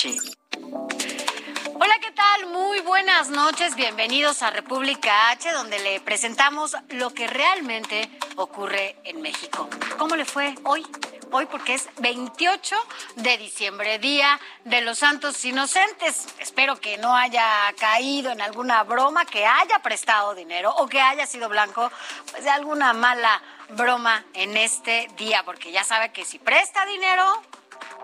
Hola, ¿qué tal? Muy buenas noches. Bienvenidos a República H, donde le presentamos lo que realmente ocurre en México. ¿Cómo le fue hoy? Hoy porque es 28 de diciembre, Día de los Santos Inocentes. Espero que no haya caído en alguna broma, que haya prestado dinero o que haya sido blanco pues, de alguna mala broma en este día, porque ya sabe que si presta dinero,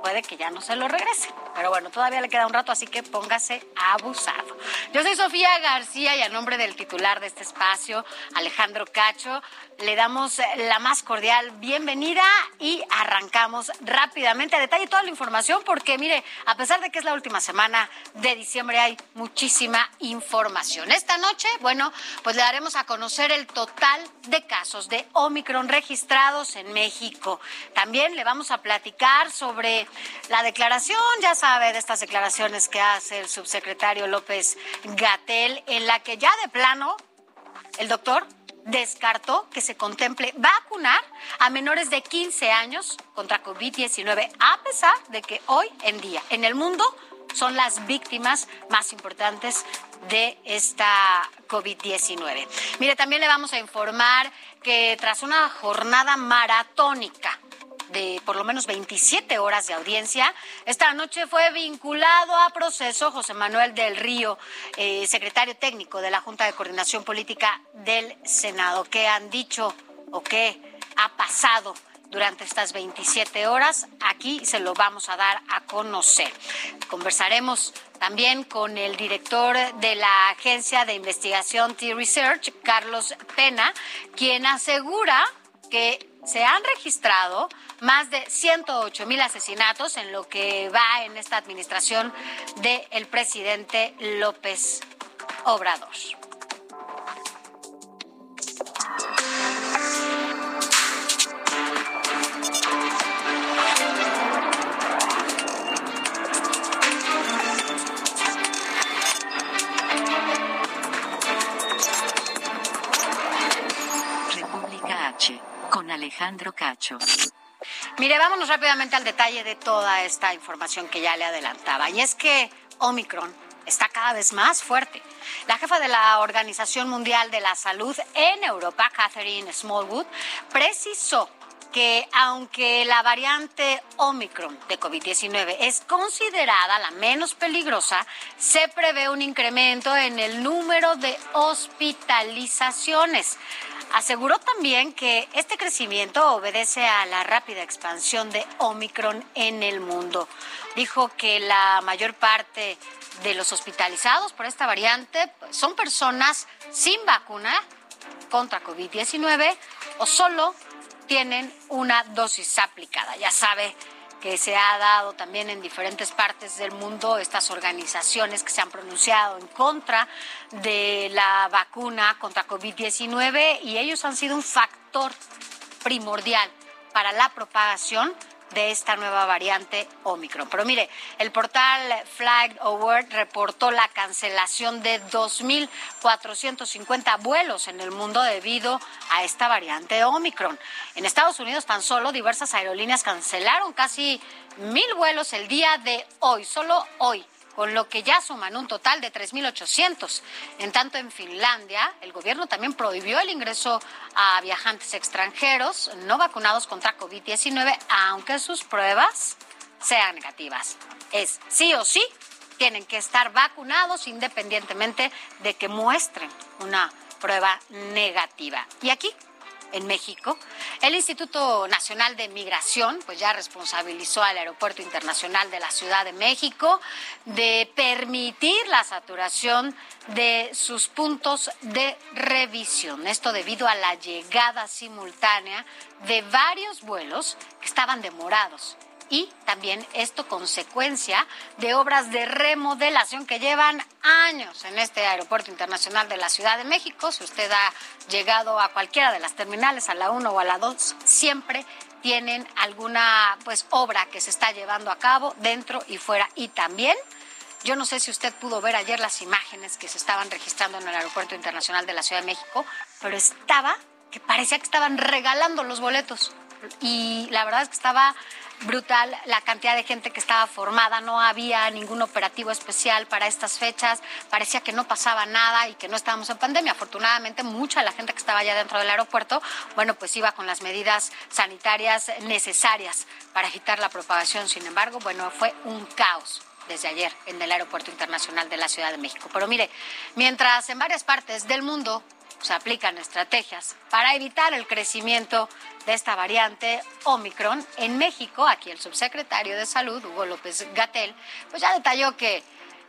puede que ya no se lo regrese. Pero bueno, todavía le queda un rato, así que póngase abusado. Yo soy Sofía García y a nombre del titular de este espacio, Alejandro Cacho, le damos la más cordial bienvenida y arrancamos rápidamente a detalle toda la información porque mire, a pesar de que es la última semana de diciembre hay muchísima información. Esta noche, bueno, pues le daremos a conocer el total de casos de Omicron registrados en México. También le vamos a platicar sobre la declaración, ya sabe, de estas declaraciones que hace el subsecretario López Gatel, en la que ya de plano el doctor descartó que se contemple vacunar a menores de 15 años contra COVID-19, a pesar de que hoy en día en el mundo son las víctimas más importantes de esta COVID-19. Mire, también le vamos a informar que tras una jornada maratónica de por lo menos 27 horas de audiencia. Esta noche fue vinculado a proceso José Manuel del Río, eh, secretario técnico de la Junta de Coordinación Política del Senado. ¿Qué han dicho o qué ha pasado? durante estas 27 horas. Aquí se lo vamos a dar a conocer. Conversaremos también con el director de la Agencia de Investigación T-Research, Carlos Pena, quien asegura que se han registrado más de 108 mil asesinatos en lo que va en esta administración del presidente López Obrador. Alejandro Cacho. Mire, vámonos rápidamente al detalle de toda esta información que ya le adelantaba. Y es que Omicron está cada vez más fuerte. La jefa de la Organización Mundial de la Salud en Europa, Catherine Smallwood, precisó que aunque la variante Omicron de COVID-19 es considerada la menos peligrosa, se prevé un incremento en el número de hospitalizaciones. Aseguró también que este crecimiento obedece a la rápida expansión de Omicron en el mundo. Dijo que la mayor parte de los hospitalizados por esta variante son personas sin vacuna contra COVID-19 o solo tienen una dosis aplicada. Ya sabe que se ha dado también en diferentes partes del mundo estas organizaciones que se han pronunciado en contra de la vacuna contra COVID-19 y ellos han sido un factor primordial para la propagación de esta nueva variante Omicron. Pero mire, el portal Flag Award reportó la cancelación de 2.450 vuelos en el mundo debido a esta variante Omicron. En Estados Unidos tan solo diversas aerolíneas cancelaron casi mil vuelos el día de hoy, solo hoy con lo que ya suman un total de 3.800. En tanto, en Finlandia, el gobierno también prohibió el ingreso a viajantes extranjeros no vacunados contra COVID-19, aunque sus pruebas sean negativas. Es sí o sí, tienen que estar vacunados independientemente de que muestren una prueba negativa. Y aquí en México. El Instituto Nacional de Migración pues ya responsabilizó al Aeropuerto Internacional de la Ciudad de México de permitir la saturación de sus puntos de revisión. Esto debido a la llegada simultánea de varios vuelos que estaban demorados y también esto consecuencia de obras de remodelación que llevan años en este aeropuerto internacional de la Ciudad de México. Si usted ha llegado a cualquiera de las terminales, a la 1 o a la 2, siempre tienen alguna pues obra que se está llevando a cabo dentro y fuera y también yo no sé si usted pudo ver ayer las imágenes que se estaban registrando en el Aeropuerto Internacional de la Ciudad de México, pero estaba que parecía que estaban regalando los boletos y la verdad es que estaba brutal la cantidad de gente que estaba formada, no había ningún operativo especial para estas fechas, parecía que no pasaba nada y que no estábamos en pandemia. Afortunadamente, mucha de la gente que estaba allá dentro del aeropuerto, bueno, pues iba con las medidas sanitarias necesarias para evitar la propagación. Sin embargo, bueno, fue un caos desde ayer en el Aeropuerto Internacional de la Ciudad de México. Pero mire, mientras en varias partes del mundo se aplican estrategias para evitar el crecimiento de esta variante Omicron. En México, aquí el subsecretario de Salud, Hugo López Gatel, pues ya detalló que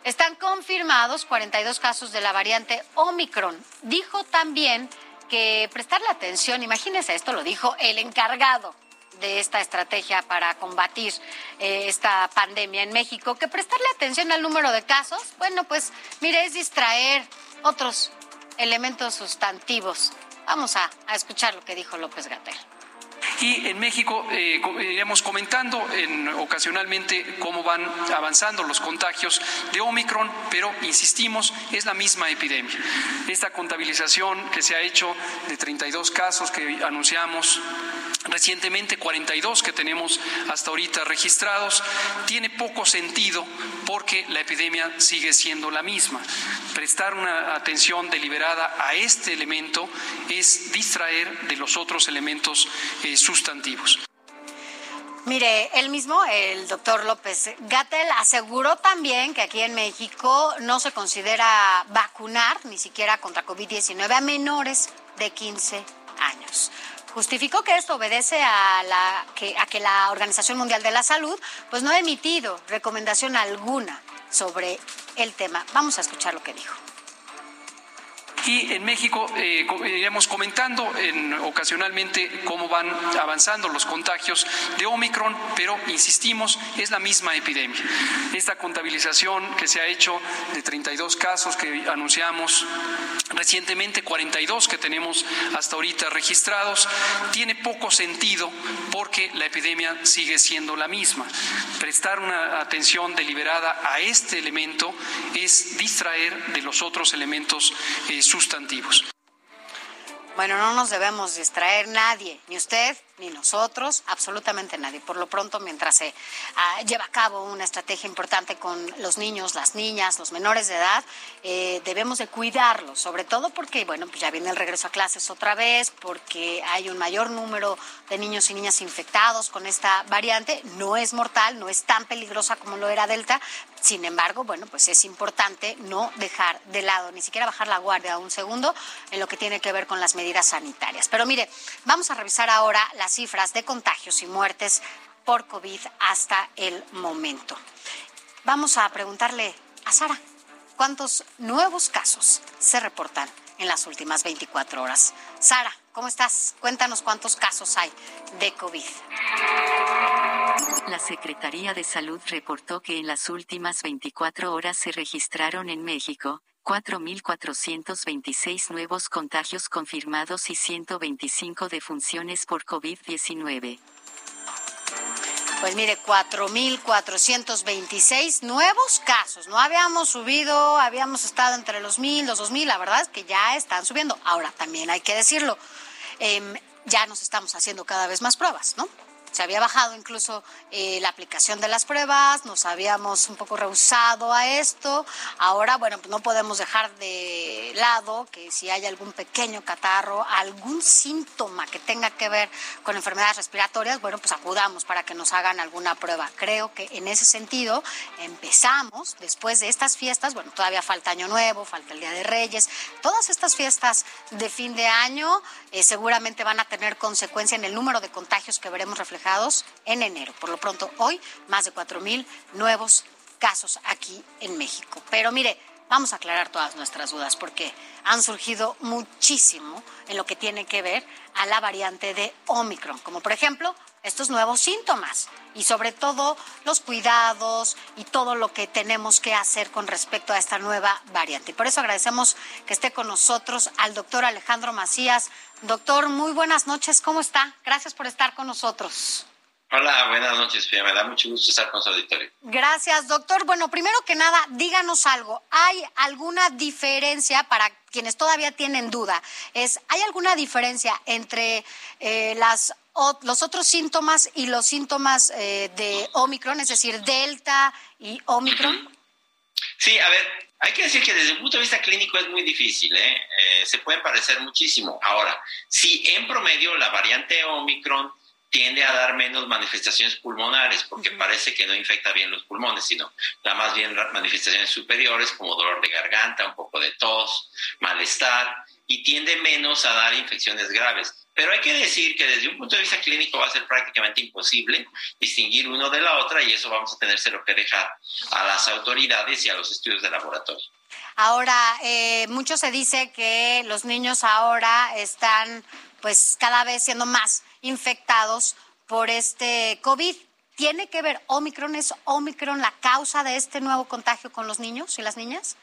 están confirmados 42 casos de la variante Omicron. Dijo también que prestarle atención, imagínese esto, lo dijo el encargado de esta estrategia para combatir eh, esta pandemia en México, que prestarle atención al número de casos, bueno, pues mire, es distraer otros elementos sustantivos. Vamos a, escuchar lo que dijo López Gatel. Y en México eh, iremos comentando en, ocasionalmente cómo van avanzando los contagios de Omicron, pero insistimos, es la misma epidemia. Esta contabilización que se ha hecho de 32 casos que anunciamos recientemente 42 que tenemos hasta ahorita registrados, tiene poco sentido porque la epidemia sigue siendo la misma. Prestar una atención deliberada a este elemento es distraer de los otros elementos eh, sustantivos. Mire, él mismo, el doctor López Gatel, aseguró también que aquí en México no se considera vacunar ni siquiera contra COVID-19 a menores de 15 años. Justificó que esto obedece a, la, que, a que la Organización Mundial de la Salud pues no ha emitido recomendación alguna sobre el tema. Vamos a escuchar lo que dijo. Y en México eh, iremos comentando en, ocasionalmente cómo van avanzando los contagios de Omicron, pero insistimos, es la misma epidemia. Esta contabilización que se ha hecho de 32 casos que anunciamos recientemente, 42 que tenemos hasta ahorita registrados, tiene poco sentido porque la epidemia sigue siendo la misma. Prestar una atención deliberada a este elemento es distraer de los otros elementos eh, sustantivos. Bueno, no nos debemos distraer nadie, ni usted, ni nosotros, absolutamente nadie. Por lo pronto, mientras se ah, lleva a cabo una estrategia importante con los niños, las niñas, los menores de edad, eh, debemos de cuidarlos, sobre todo porque, bueno, pues ya viene el regreso a clases otra vez, porque hay un mayor número de niños y niñas infectados con esta variante. No es mortal, no es tan peligrosa como lo era Delta. Sin embargo, bueno, pues es importante no dejar de lado, ni siquiera bajar la guardia un segundo en lo que tiene que ver con las medidas sanitarias. Pero mire, vamos a revisar ahora la las cifras de contagios y muertes por COVID hasta el momento. Vamos a preguntarle a Sara, ¿cuántos nuevos casos se reportan en las últimas 24 horas? Sara, ¿cómo estás? Cuéntanos cuántos casos hay de COVID. La Secretaría de Salud reportó que en las últimas 24 horas se registraron en México 4.426 nuevos contagios confirmados y 125 defunciones por COVID-19. Pues mire, 4.426 nuevos casos. No habíamos subido, habíamos estado entre los 1.000, los 2.000. La verdad es que ya están subiendo. Ahora, también hay que decirlo, em, ya nos estamos haciendo cada vez más pruebas, ¿no? Se había bajado incluso eh, la aplicación de las pruebas, nos habíamos un poco rehusado a esto. Ahora, bueno, pues no podemos dejar de lado que si hay algún pequeño catarro, algún síntoma que tenga que ver con enfermedades respiratorias, bueno, pues acudamos para que nos hagan alguna prueba. Creo que en ese sentido empezamos después de estas fiestas, bueno, todavía falta Año Nuevo, falta el Día de Reyes, todas estas fiestas de fin de año eh, seguramente van a tener consecuencia en el número de contagios que veremos reflejados en enero. Por lo pronto, hoy más de 4 mil nuevos casos aquí en México. Pero mire, vamos a aclarar todas nuestras dudas porque han surgido muchísimo en lo que tiene que ver a la variante de Omicron, como por ejemplo estos nuevos síntomas y sobre todo los cuidados y todo lo que tenemos que hacer con respecto a esta nueva variante. Por eso agradecemos que esté con nosotros al doctor Alejandro Macías. Doctor, muy buenas noches, ¿cómo está? Gracias por estar con nosotros. Hola, buenas noches, Pia. Me da mucho gusto estar con su auditorio. Gracias, doctor. Bueno, primero que nada, díganos algo. ¿Hay alguna diferencia para quienes todavía tienen duda? Es, ¿Hay alguna diferencia entre eh, las los otros síntomas y los síntomas eh, de Omicron, es decir, Delta y Omicron? Sí, a ver, hay que decir que desde el punto de vista clínico es muy difícil, ¿eh? Eh, se pueden parecer muchísimo. Ahora, si en promedio la variante Omicron tiende a dar menos manifestaciones pulmonares, porque parece que no infecta bien los pulmones, sino da más bien manifestaciones superiores como dolor de garganta, un poco de tos, malestar, y tiende menos a dar infecciones graves. Pero hay que decir que desde un punto de vista clínico va a ser prácticamente imposible distinguir uno de la otra y eso vamos a tenérselo que dejar a las autoridades y a los estudios de laboratorio. Ahora, eh, mucho se dice que los niños ahora están pues cada vez siendo más infectados por este COVID. ¿Tiene que ver Omicron? ¿Es Omicron la causa de este nuevo contagio con los niños y las niñas?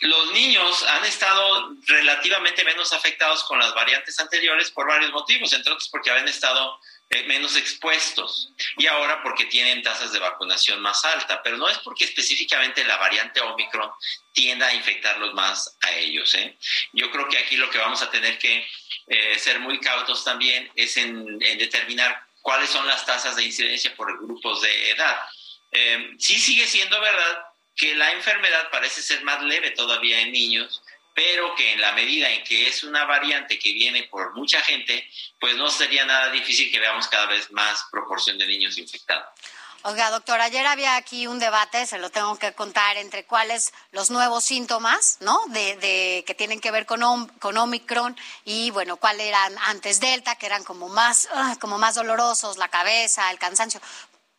los niños han estado relativamente menos afectados con las variantes anteriores por varios motivos, entre otros porque habían estado eh, menos expuestos y ahora porque tienen tasas de vacunación más alta, pero no es porque específicamente la variante Omicron tienda a infectarlos más a ellos. ¿eh? Yo creo que aquí lo que vamos a tener que eh, ser muy cautos también es en, en, determinar cuáles son las tasas de incidencia por grupos de edad. sí sigue siendo verdad que la enfermedad parece ser más leve todavía en niños, pero que en la medida en que es una variante que viene por mucha gente, pues no sería nada difícil que veamos cada vez más proporción de niños infectados. Oiga, doctor, ayer había aquí un debate, se lo tengo que contar, entre cuáles los nuevos síntomas, ¿no? De, que tienen que ver con, con Omicron y, bueno, cuáles eran antes Delta, que eran como más, ah, como más dolorosos, la cabeza, el cansancio.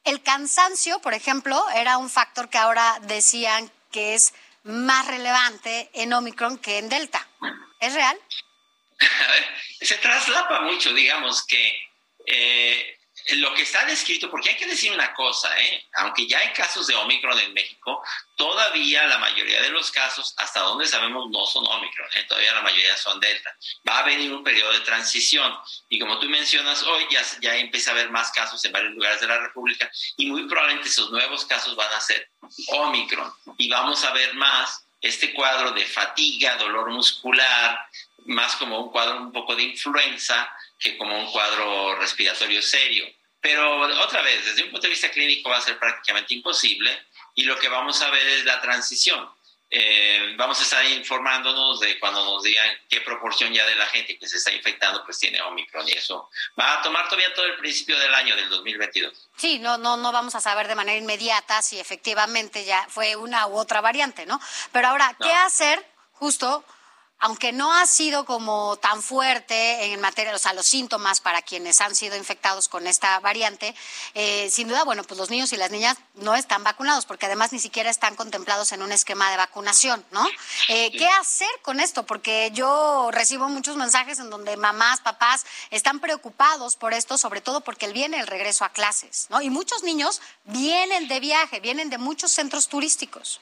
El cansancio, por ejemplo, era un factor que ahora decían que es más relevante en Omicron que en Delta. ¿Es real? Se traslapa mucho, digamos que eh, lo que está descrito, porque hay que decir una cosa, ¿eh? aunque ya hay casos de Omicron en México, todavía la mayoría de los casos, hasta donde sabemos, no son Omicron, ¿eh? todavía la mayoría son Delta. Va a venir un periodo de transición y como tú mencionas, hoy ya, ya empieza a haber más casos en varios lugares de la República y muy probablemente esos nuevos casos van a ser Omicron y vamos a ver más este cuadro de fatiga, dolor muscular, más como un cuadro un poco de influenza que como un cuadro respiratorio serio. Pero otra vez, desde un punto de vista clínico va a ser prácticamente imposible y lo que vamos a ver es la transición. Eh, vamos a estar informándonos de cuando nos digan qué proporción ya de la gente que se está infectando pues tiene Omicron y eso va a tomar todavía todo el principio del año del 2022. Sí, no, no, no vamos a saber de manera inmediata si efectivamente ya fue una u otra variante, ¿no? Pero ahora, ¿qué hacer justo aunque no ha sido como tan fuerte en materia, o sea, los síntomas para quienes han sido infectados con esta variante, eh, sin duda, bueno, pues los niños y las niñas no están vacunados, porque además ni siquiera están contemplados en un esquema de vacunación, ¿no? Eh, ¿Qué hacer con esto? Porque yo recibo muchos mensajes en donde mamás, papás están preocupados por esto, sobre todo porque viene el regreso a clases, ¿no? Y muchos niños vienen de viaje, vienen de muchos centros turísticos.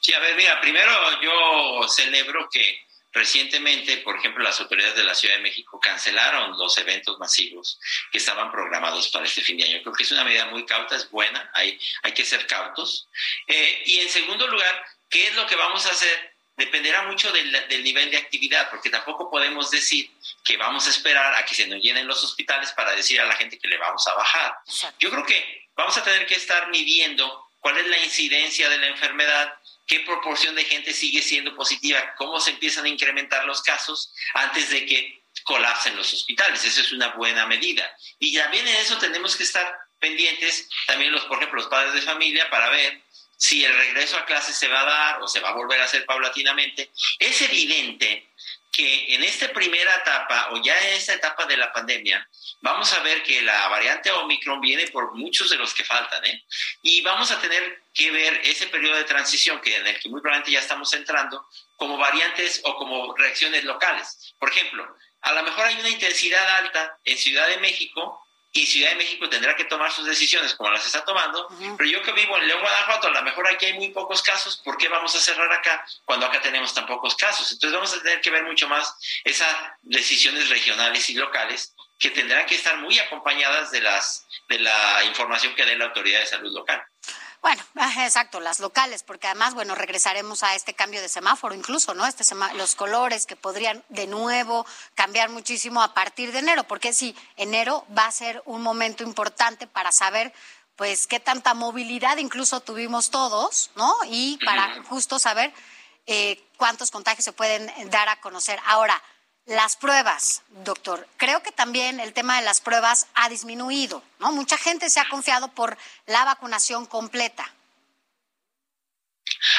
Sí, a ver, mira, primero yo celebro que recientemente, por ejemplo, las autoridades de la Ciudad de México cancelaron los eventos masivos que estaban programados para este fin de año. Creo que es una medida muy cauta, es buena, hay, hay que ser cautos. Eh, y en segundo lugar, ¿qué es lo que vamos a hacer? Dependerá mucho del, del nivel de actividad, porque tampoco podemos decir que vamos a esperar a que se nos llenen los hospitales para decir a la gente que le vamos a bajar. Yo creo que vamos a tener que estar midiendo cuál es la incidencia de la enfermedad, qué proporción de gente sigue siendo positiva, cómo se empiezan a incrementar los casos antes de que colapsen los hospitales. Esa es una buena medida. Y también en eso tenemos que estar pendientes, también los, por ejemplo, los padres de familia, para ver si el regreso a clases se va a dar o se va a volver a hacer paulatinamente. Es evidente que en esta primera etapa o ya en esta etapa de la pandemia, vamos a ver que la variante Omicron viene por muchos de los que faltan, ¿eh? Y vamos a tener que ver ese periodo de transición que en el que muy probablemente ya estamos entrando como variantes o como reacciones locales. Por ejemplo, a lo mejor hay una intensidad alta en Ciudad de México y Ciudad de México tendrá que tomar sus decisiones como las está tomando, pero yo que vivo en León, Guanajuato, a lo mejor aquí hay muy pocos casos, ¿por qué vamos a cerrar acá cuando acá tenemos tan pocos casos? Entonces vamos a tener que ver mucho más esas decisiones regionales y locales que tendrán que estar muy acompañadas de, las, de la información que dé la autoridad de salud local. Bueno, exacto, las locales, porque además, bueno, regresaremos a este cambio de semáforo incluso, ¿no? Este los colores que podrían de nuevo cambiar muchísimo a partir de enero, porque sí, enero va a ser un momento importante para saber pues qué tanta movilidad incluso tuvimos todos, ¿no? Y para justo saber eh, cuántos contagios se pueden dar a conocer. Ahora, las pruebas, doctor. Creo que también el tema de las pruebas ha disminuido, ¿no? Mucha gente se ha confiado por la vacunación completa.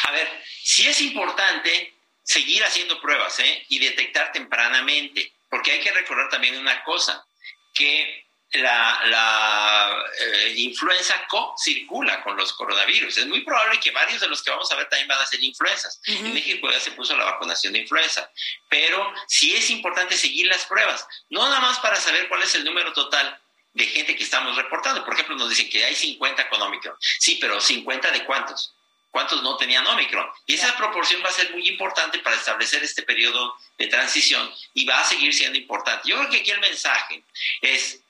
A ver, sí es importante seguir haciendo pruebas ¿eh? y detectar tempranamente, porque hay que recordar también una cosa, que la, eh, influenza co-circula con los coronavirus. Es muy probable que varios de los que vamos a ver también van a ser influenzas. En México ya se puso la vacunación de influenza, pero sí es importante seguir las pruebas, no nada más para saber cuál es el número total de gente que estamos reportando. Por ejemplo, nos dicen que hay 50 con Omicron. Sí, pero ¿50 de cuántos? ¿Cuántos no tenían Omicron? Y esa proporción va a ser muy importante para establecer este periodo de transición y va a seguir siendo importante. Yo creo que aquí el mensaje es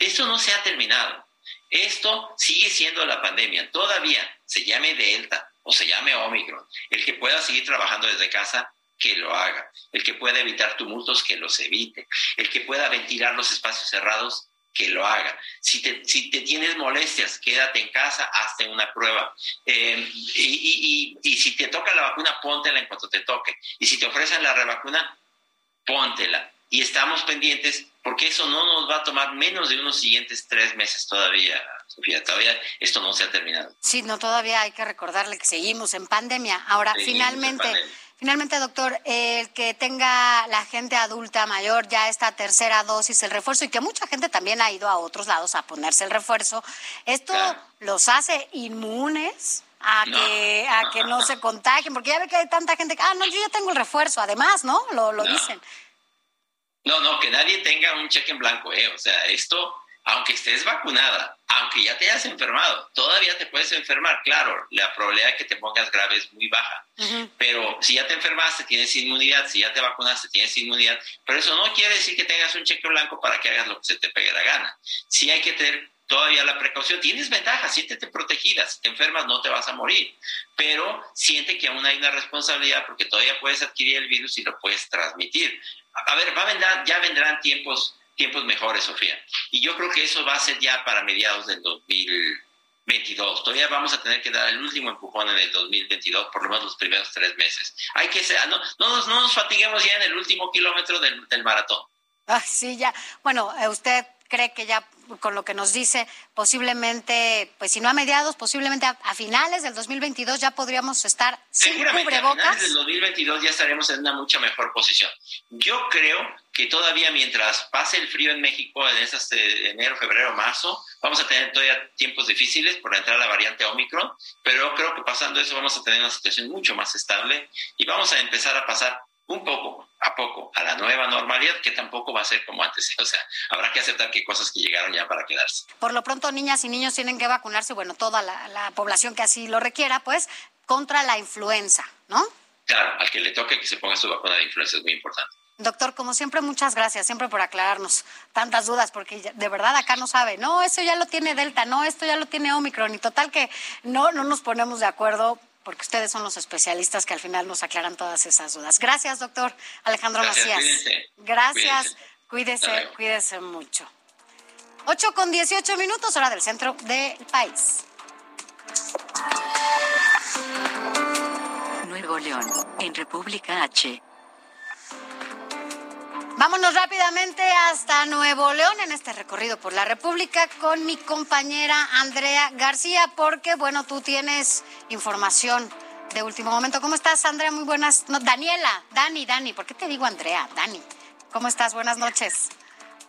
esto no se ha terminado. Esto sigue siendo la pandemia. Todavía se llame Delta o se llame Omicron. El que pueda seguir trabajando desde casa, que lo haga. El que pueda evitar tumultos, que los evite. El que pueda ventilar los espacios cerrados, que lo haga. Si te, tienes molestias, quédate en casa, hazte una prueba. Eh, y, y, si te toca la vacuna, póntela en cuanto te toque. Y si te ofrecen la revacuna, póntela. Y estamos pendientes porque eso no nos va a tomar menos de unos siguientes tres meses todavía, Sofía. Todavía esto no se ha terminado. Sí, no, todavía hay que recordarle que seguimos en pandemia. Ahora, finalmente, finalmente, doctor, el que tenga la gente adulta mayor ya esta tercera dosis, el refuerzo, y que mucha gente también ha ido a otros lados a ponerse el refuerzo, ¿esto los hace inmunes? A, que, a que no se contagien, porque ya ve que hay tanta gente que, ah, no, yo ya tengo el refuerzo, además, ¿no? Lo, lo dicen. No, no, que nadie tenga un cheque en blanco, ¿eh? O sea, esto, aunque estés vacunada, aunque ya te hayas enfermado, todavía te puedes enfermar. Claro, la probabilidad de que te pongas grave es muy baja. Pero si ya te enfermaste, tienes inmunidad. Si ya te vacunaste, tienes inmunidad. Pero eso no quiere decir que tengas un cheque blanco para que hagas lo que se te pegue la gana. Sí hay que tener todavía la precaución. Tienes ventajas, siéntete protegida. Si te enfermas, no te vas a morir. Pero siente que aún hay una responsabilidad porque todavía puedes adquirir el virus y lo puedes transmitir a ver, va a vendrán, ya vendrán tiempos, tiempos mejores, Sofía. Y yo creo que eso va a ser ya para mediados del 2022. Todavía vamos a tener que dar el último empujón en el 2022, por lo menos los primeros tres meses. Hay que ser, no, no, nos, fatiguemos ya en el último kilómetro del, del maratón. Ah, sí, ya. Bueno, usted cree que ya con lo que nos dice, posiblemente, pues si no a mediados, posiblemente a, finales del 2022 ya podríamos estar sin cubrebocas. A finales del 2022 ya estaremos en una mucha mejor posición. Yo creo que todavía mientras pase el frío en México en esas eh, enero, febrero, marzo, vamos a tener todavía tiempos difíciles por entrar a la variante Omicron, pero creo que pasando eso vamos a tener una situación mucho más estable y vamos a empezar a pasar un poco a poco a la nueva normalidad, que tampoco va a ser como antes. O sea, habrá que aceptar que hay cosas que llegaron ya para quedarse. Por lo pronto, niñas y niños tienen que vacunarse, bueno, toda la, población que así lo requiera, pues, contra la influenza, ¿no? Claro, al que le toque que se ponga su vacuna de influenza es muy importante. Doctor, como siempre, muchas gracias, siempre por aclararnos tantas dudas, porque de verdad acá no sabe, no, eso ya lo tiene Delta, no, esto ya lo tiene Omicron, y total que no, no nos ponemos de acuerdo porque ustedes son los especialistas que al final nos aclaran todas esas dudas. Gracias, doctor Alejandro Macías. Gracias. Cuídese, cuídese mucho. 8 con 18 minutos, hora del centro del país. Nuevo León, en República H. Vámonos rápidamente hasta Nuevo León en este recorrido por la República con mi compañera Andrea García, porque bueno, tú tienes información de último momento. ¿Cómo estás, Andrea? Muy buenas. No, Daniela, Dani, Dani, ¿por qué te digo Andrea? Dani, ¿cómo estás? Buenas noches.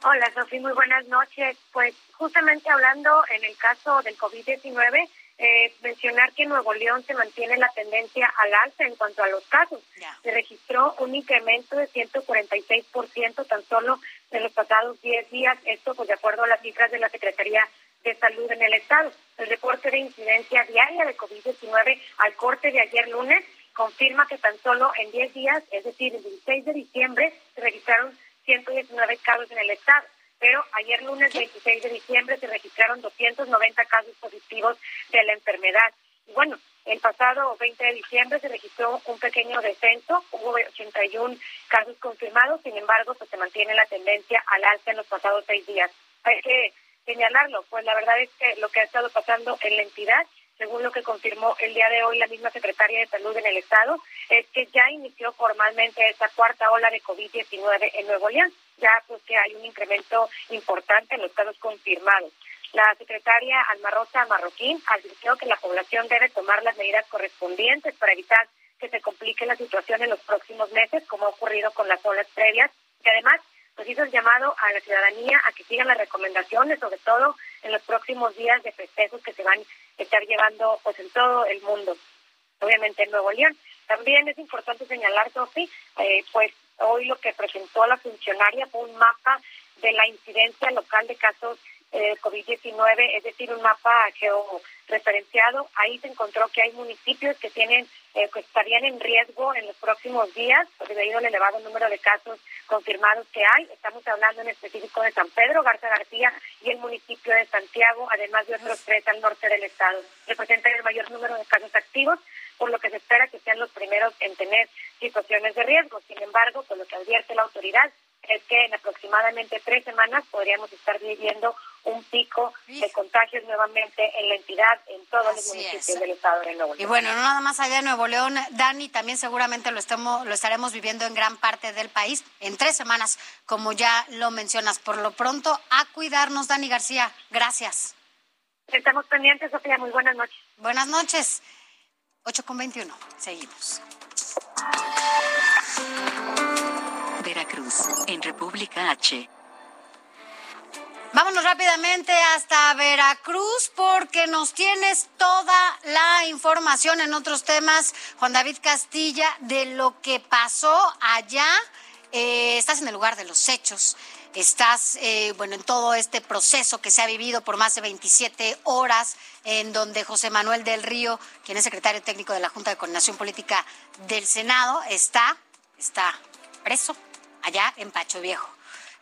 Hola, Sofía, muy buenas noches. Pues justamente hablando en el caso del COVID-19, eh, mencionar que en Nuevo León se mantiene la tendencia al alza en cuanto a los casos. Se registró un incremento de 146% tan solo en los pasados 10 días, esto pues de acuerdo a las cifras de la Secretaría de Salud en el Estado. El reporte de incidencia diaria de COVID-19 al corte de ayer lunes confirma que tan solo en 10 días, es decir, el 16 de diciembre, se registraron 119 casos en el Estado pero ayer lunes 26 de diciembre se registraron 290 casos positivos de la enfermedad. Y bueno, el pasado 20 de diciembre se registró un pequeño descenso, hubo 81 casos confirmados, sin embargo, pues se mantiene la tendencia al alza en los pasados seis días. Hay que señalarlo, pues la verdad es que lo que ha estado pasando en la entidad según lo que confirmó el día de hoy la misma secretaria de Salud en el Estado, es que ya inició formalmente esta cuarta ola de COVID-19 en Nuevo León, ya pues que hay un incremento importante en los casos confirmados. La secretaria Alma Rosa Marroquín advirtió que la población debe tomar las medidas correspondientes para evitar que se complique la situación en los próximos meses, como ha ocurrido con las olas previas, y además pues hizo el llamado a la ciudadanía a que sigan las recomendaciones, sobre todo en los próximos días de festejos que se van a estar llevando pues en todo el mundo, obviamente en Nuevo León. También es importante señalar, Sofi, eh, pues hoy lo que presentó la funcionaria fue un mapa de la incidencia local de casos eh, COVID-19, es decir, un mapa georreferenciado. Ahí se encontró que hay municipios que tienen eh, que estarían en riesgo en los próximos días debido al elevado número de casos confirmados que hay. Estamos hablando en específico de San Pedro, Garza García y el municipio de Santiago, además de otros tres al norte del estado. Representan el mayor número de casos activos, por lo que se espera que sean los primeros en tener situaciones de riesgo. Sin embargo, por lo que advierte la autoridad, es que en aproximadamente tres semanas podríamos estar viviendo un pico de contagios nuevamente en la entidad, en todos los municipios del estado de Nuevo León. Y bueno, no nada más allá de Nuevo León, Dani, también seguramente lo, estemos, lo estaremos viviendo en gran parte del país en tres semanas, como ya lo mencionas. Por lo pronto, a cuidarnos, Dani García. Gracias. Estamos pendientes, Sofía. Muy buenas noches. Buenas noches. 8 con 21. Seguimos. Veracruz, en República H. Vámonos rápidamente hasta Veracruz porque nos tienes toda la información en otros temas, Juan David Castilla, de lo que pasó allá. Eh, estás en el lugar de los hechos, estás eh, bueno en todo este proceso que se ha vivido por más de 27 horas, en donde José Manuel del Río, quien es secretario técnico de la Junta de Coordinación Política del Senado, está, está preso allá en Pacho Viejo.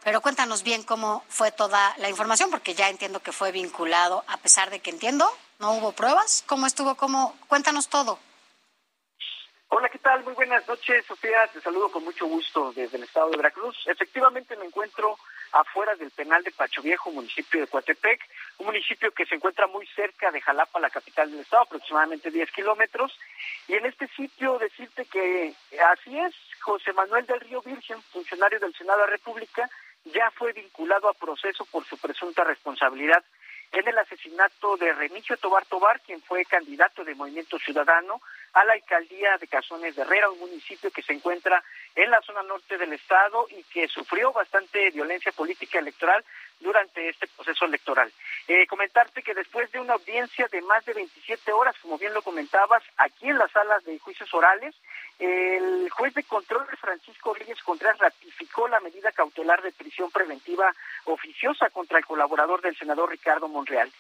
Pero cuéntanos bien cómo fue toda la información, porque ya entiendo que fue vinculado, a pesar de que entiendo, no hubo pruebas. ¿Cómo estuvo? ¿Cómo? Cuéntanos todo. Hola, ¿qué tal? Muy buenas noches, Sofía. Te saludo con mucho gusto desde el estado de Veracruz. Efectivamente, me encuentro afuera del penal de Pacho Viejo, municipio de Coatepec, un municipio que se encuentra muy cerca de Jalapa, la capital del estado, aproximadamente 10 kilómetros. Y en este sitio decirte que así es, José Manuel del Río Virgen, funcionario del Senado de la República, ya fue vinculado a proceso por su presunta responsabilidad en el asesinato de Remigio Tobar Tobar, quien fue candidato de Movimiento Ciudadano a la alcaldía de Cazones de Herrera, un municipio que se encuentra en la zona norte del estado y que sufrió bastante violencia política electoral durante este proceso electoral. Eh, comentarte que después de una audiencia de más de 27 horas, como bien lo comentabas, aquí en las salas de juicios orales, el juez de control Francisco Reyes Contreras ratificó la medida cautelar de prisión preventiva oficiosa contra el colaborador del senador Ricardo Monreal.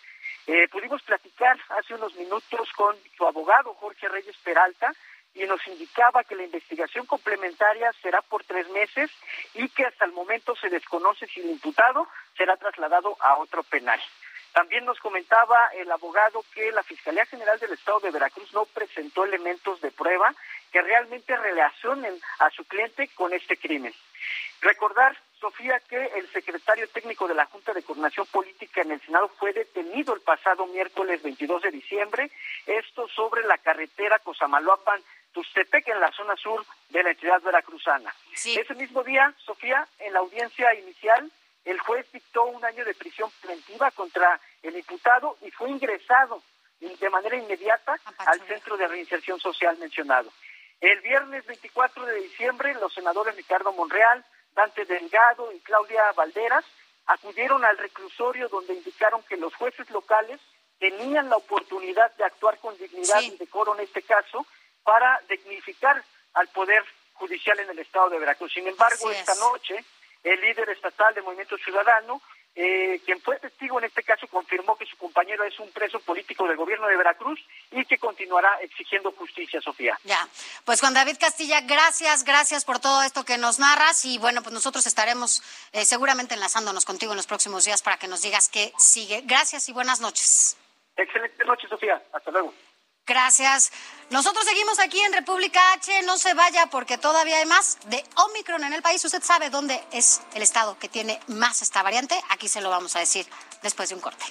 Eh, pudimos platicar hace unos minutos con su abogado Jorge Reyes Peralta y nos indicaba que la investigación complementaria será por tres meses y que hasta el momento se desconoce si el imputado será trasladado a otro penal. También nos comentaba el abogado que la Fiscalía General del Estado de Veracruz no presentó elementos de prueba que realmente relacionen a su cliente con este crimen. Recordar, Sofía, que el secretario técnico de la Junta de Coordinación Política en el Senado fue detenido el pasado miércoles 22 de diciembre, esto sobre la carretera Cosamaloapan Tustepec en la zona sur de la entidad veracruzana. Ese mismo día, Sofía, en la audiencia inicial, el juez dictó un año de prisión preventiva contra el imputado y fue ingresado de manera inmediata al centro de reinserción social mencionado. El viernes 24 de diciembre, los senadores Ricardo Monreal, Dante Delgado y Claudia Valderas acudieron al reclusorio donde indicaron que los jueces locales tenían la oportunidad de actuar con dignidad y decoro en este caso para dignificar al Poder Judicial en el Estado de Veracruz. Sin embargo, esta noche, el líder estatal del Movimiento Ciudadano, eh, quien fue testigo en este caso, confirmó que su compañero es un preso político del gobierno de Veracruz y que continuará exigiendo justicia, Sofía. Ya, pues Juan David Castilla, gracias, gracias por todo esto que nos narras y bueno, pues nosotros estaremos eh, seguramente enlazándonos contigo en los próximos días para que nos digas qué sigue. Gracias y buenas noches. Excelente noche, Sofía. Hasta luego. Gracias. Nosotros seguimos aquí en República H. No se vaya porque todavía hay más de Omicron en el país. Usted sabe dónde es el estado que tiene más esta variante. Aquí se lo vamos a decir después de un corte.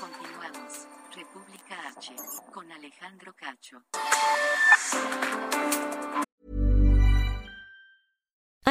Continuamos. República H con Alejandro Cacho.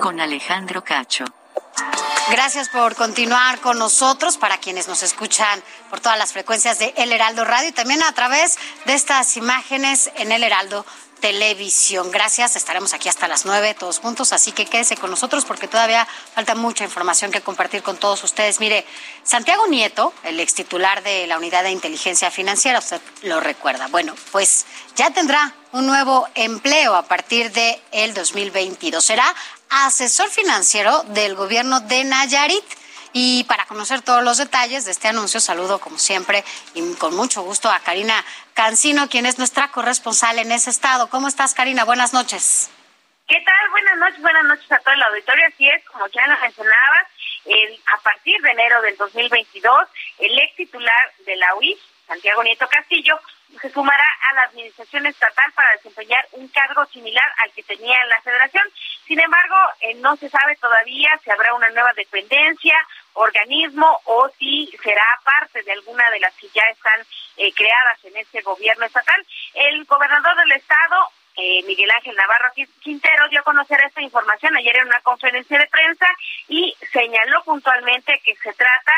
Con Alejandro Cacho. Gracias por continuar con nosotros, para quienes nos escuchan por todas las frecuencias de El Heraldo Radio y también a través de estas imágenes en El Heraldo Televisión. Gracias, estaremos aquí hasta las nueve todos juntos, así que quédese con nosotros porque todavía falta mucha información que compartir con todos ustedes. Mire, Santiago Nieto, el ex titular de la Unidad de Inteligencia Financiera, usted lo recuerda. Bueno, pues ya tendrá un nuevo empleo a partir de el 2022. Será asesor financiero del gobierno de Nayarit. Y para conocer todos los detalles de este anuncio, saludo como siempre y con mucho gusto a Karina Cancino, quien es nuestra corresponsal en ese estado. ¿Cómo estás, Karina? Buenas noches. ¿Qué tal? Buenas noches, buenas noches a todo el auditorio. Así es, como ya lo mencionabas, a partir de enero del 2022, el ex titular de la UIS, Santiago Nieto Castillo, se sumará a la administración estatal para desempeñar un cargo similar al que tenía en la federación. Sin embargo, eh, no se sabe todavía si habrá una nueva dependencia, organismo o si será parte de alguna de las que ya están eh, creadas en este gobierno estatal. El gobernador del estado, eh, Miguel Ángel Navarro Quintero dio a conocer esta información ayer en una conferencia de prensa y señaló puntualmente que se trata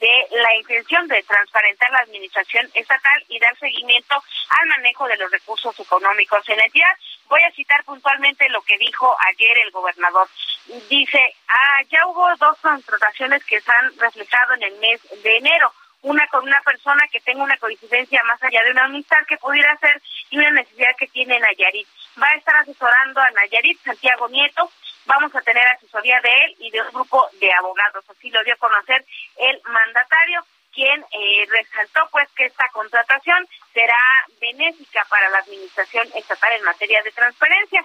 de la intención de transparentar la administración estatal y dar seguimiento al manejo de los recursos económicos en la entidad. Voy a citar puntualmente lo que dijo ayer el gobernador. Dice, ah, ya hubo dos contrataciones que se han reflejado en el mes de enero. Una con una persona que tenga una coincidencia más allá de una amistad que pudiera ser y una necesidad que tiene Nayarit. Va a estar asesorando a Nayarit, Santiago Nieto, vamos a tener asesoría de él y de un grupo de abogados. Así lo dio a conocer el mandatario, quien eh, resaltó pues que esta contratación será benéfica para la administración estatal en materia de transparencia.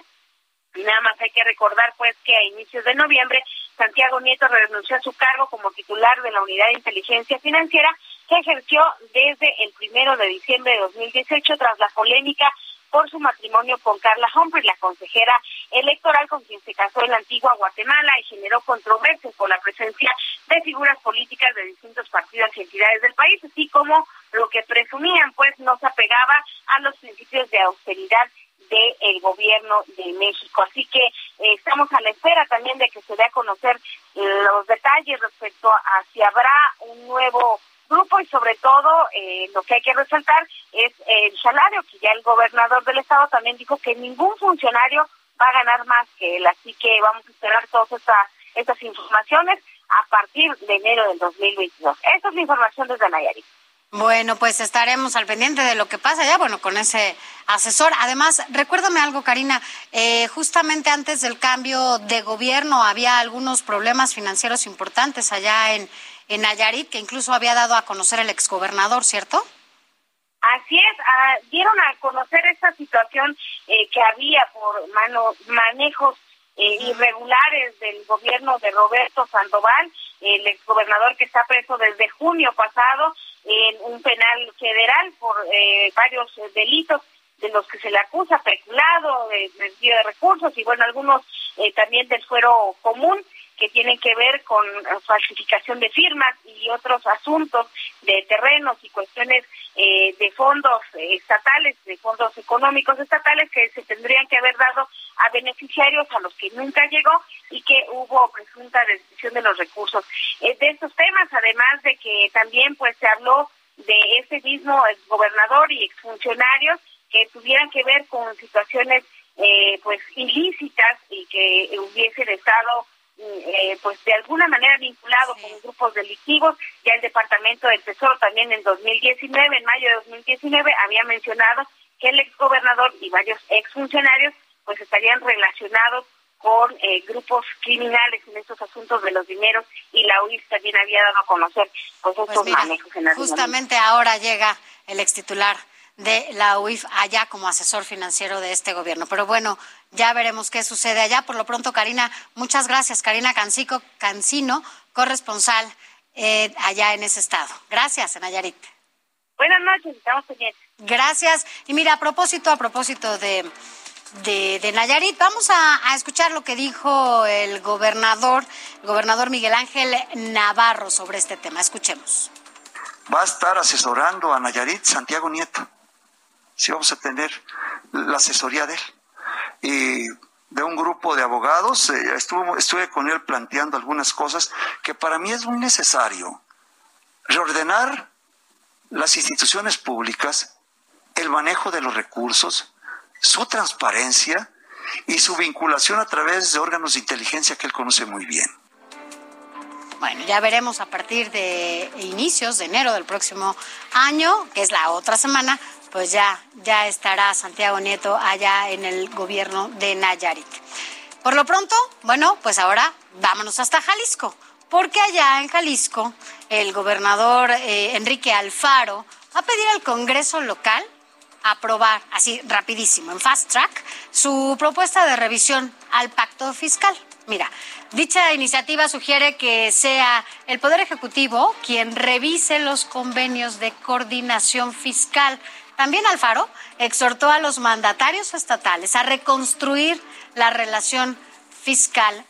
Nada más hay que recordar pues que a inicios de noviembre Santiago Nieto renunció a su cargo como titular de la Unidad de Inteligencia Financiera que ejerció desde el primero de diciembre de 2018 tras la polémica por su matrimonio con Carla Humphrey, la consejera electoral con quien se casó en la antigua Guatemala y generó controversias por la presencia de figuras políticas de distintos partidos y entidades del país, así como lo que presumían, pues no se apegaba a los principios de austeridad del gobierno de México. Así que eh, estamos a la espera también de que se dé a conocer los detalles respecto a si habrá un nuevo grupo y sobre todo eh, lo que hay que resaltar es el salario, que ya el gobernador del estado también dijo que ningún funcionario va a ganar más que él, así que vamos a esperar todas estas informaciones a partir de enero del 2022. Esa es la información desde Nayarit. Bueno, pues estaremos al pendiente de lo que pasa ya, bueno, con ese asesor. Además, recuérdame algo, Karina, eh, justamente antes del cambio de gobierno había algunos problemas financieros importantes allá en, en Nayarit, que incluso había dado a conocer el exgobernador, ¿cierto? Así es, ah, dieron a conocer esta situación eh, que había por mano, manejos eh, irregulares del gobierno de Roberto Sandoval, el exgobernador que está preso desde junio pasado en un penal federal por eh, varios delitos de los que se le acusa, peculado, de desvío de recursos y bueno, algunos también del fuero común que tienen que ver con falsificación de firmas y otros asuntos de terrenos y cuestiones eh, de fondos estatales, de fondos económicos estatales que se tendrían que haber dado a beneficiarios a los que nunca llegó y que hubo presunta desviación de los recursos. Eh, de estos temas, además de que también pues se habló de ese mismo gobernador y exfuncionarios que tuvieran que ver con situaciones eh, pues ilícitas y que hubiesen estado eh, pues de alguna manera vinculado con grupos delictivos. Ya el Departamento del Tesoro también en 2019, en mayo de 2019, había mencionado que el exgobernador y varios exfuncionarios pues estarían relacionados con eh, grupos criminales en estos asuntos de los dineros y la UIS también había dado a conocer pues, estos pues manejos en Justamente ahora llega el extitular de la UIF allá como asesor financiero de este gobierno. Pero bueno, ya veremos qué sucede allá. Por lo pronto, Karina, muchas gracias. Karina Cancico, Cancino, corresponsal eh, allá en ese estado. Gracias, Nayarit. Buenas noches, estamos pendientes. Gracias. Y mira, a propósito, a propósito de, de, Nayarit, vamos a, a, escuchar lo que dijo el gobernador, el gobernador Miguel Ángel Navarro sobre este tema. Escuchemos. Va a estar asesorando a Nayarit Santiago Nieto sí vamos a tener la asesoría de él. Y de un grupo de abogados, eh, estuve con él planteando algunas cosas que para mí es muy necesario. Reordenar las instituciones públicas, el manejo de los recursos, su transparencia y su vinculación a través de órganos de inteligencia que él conoce muy bien. Bueno, ya veremos a partir de inicios de enero del próximo año, que es la otra semana, pues ya, ya estará Santiago Nieto allá en el gobierno de Nayarit. Por lo pronto, bueno, pues ahora vámonos hasta Jalisco, porque allá en Jalisco el gobernador eh, Enrique Alfaro va a pedir al Congreso local aprobar, así rapidísimo, en fast track, su propuesta de revisión al pacto fiscal. Mira, dicha iniciativa sugiere que sea el Poder Ejecutivo quien revise los convenios de coordinación fiscal también Alfaro exhortó a los mandatarios estatales a reconstruir la relación fiscal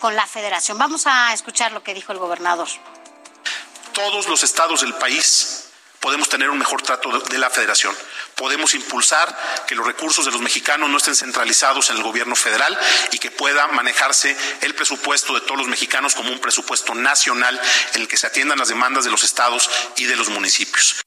con la federación. Vamos a escuchar lo que dijo el gobernador. Todos los estados del país podemos tener un mejor trato de la federación. Podemos impulsar que los recursos de los mexicanos no estén centralizados en el gobierno federal y que pueda manejarse el presupuesto de todos los mexicanos como un presupuesto nacional en el que se atiendan las demandas de los estados y de los municipios.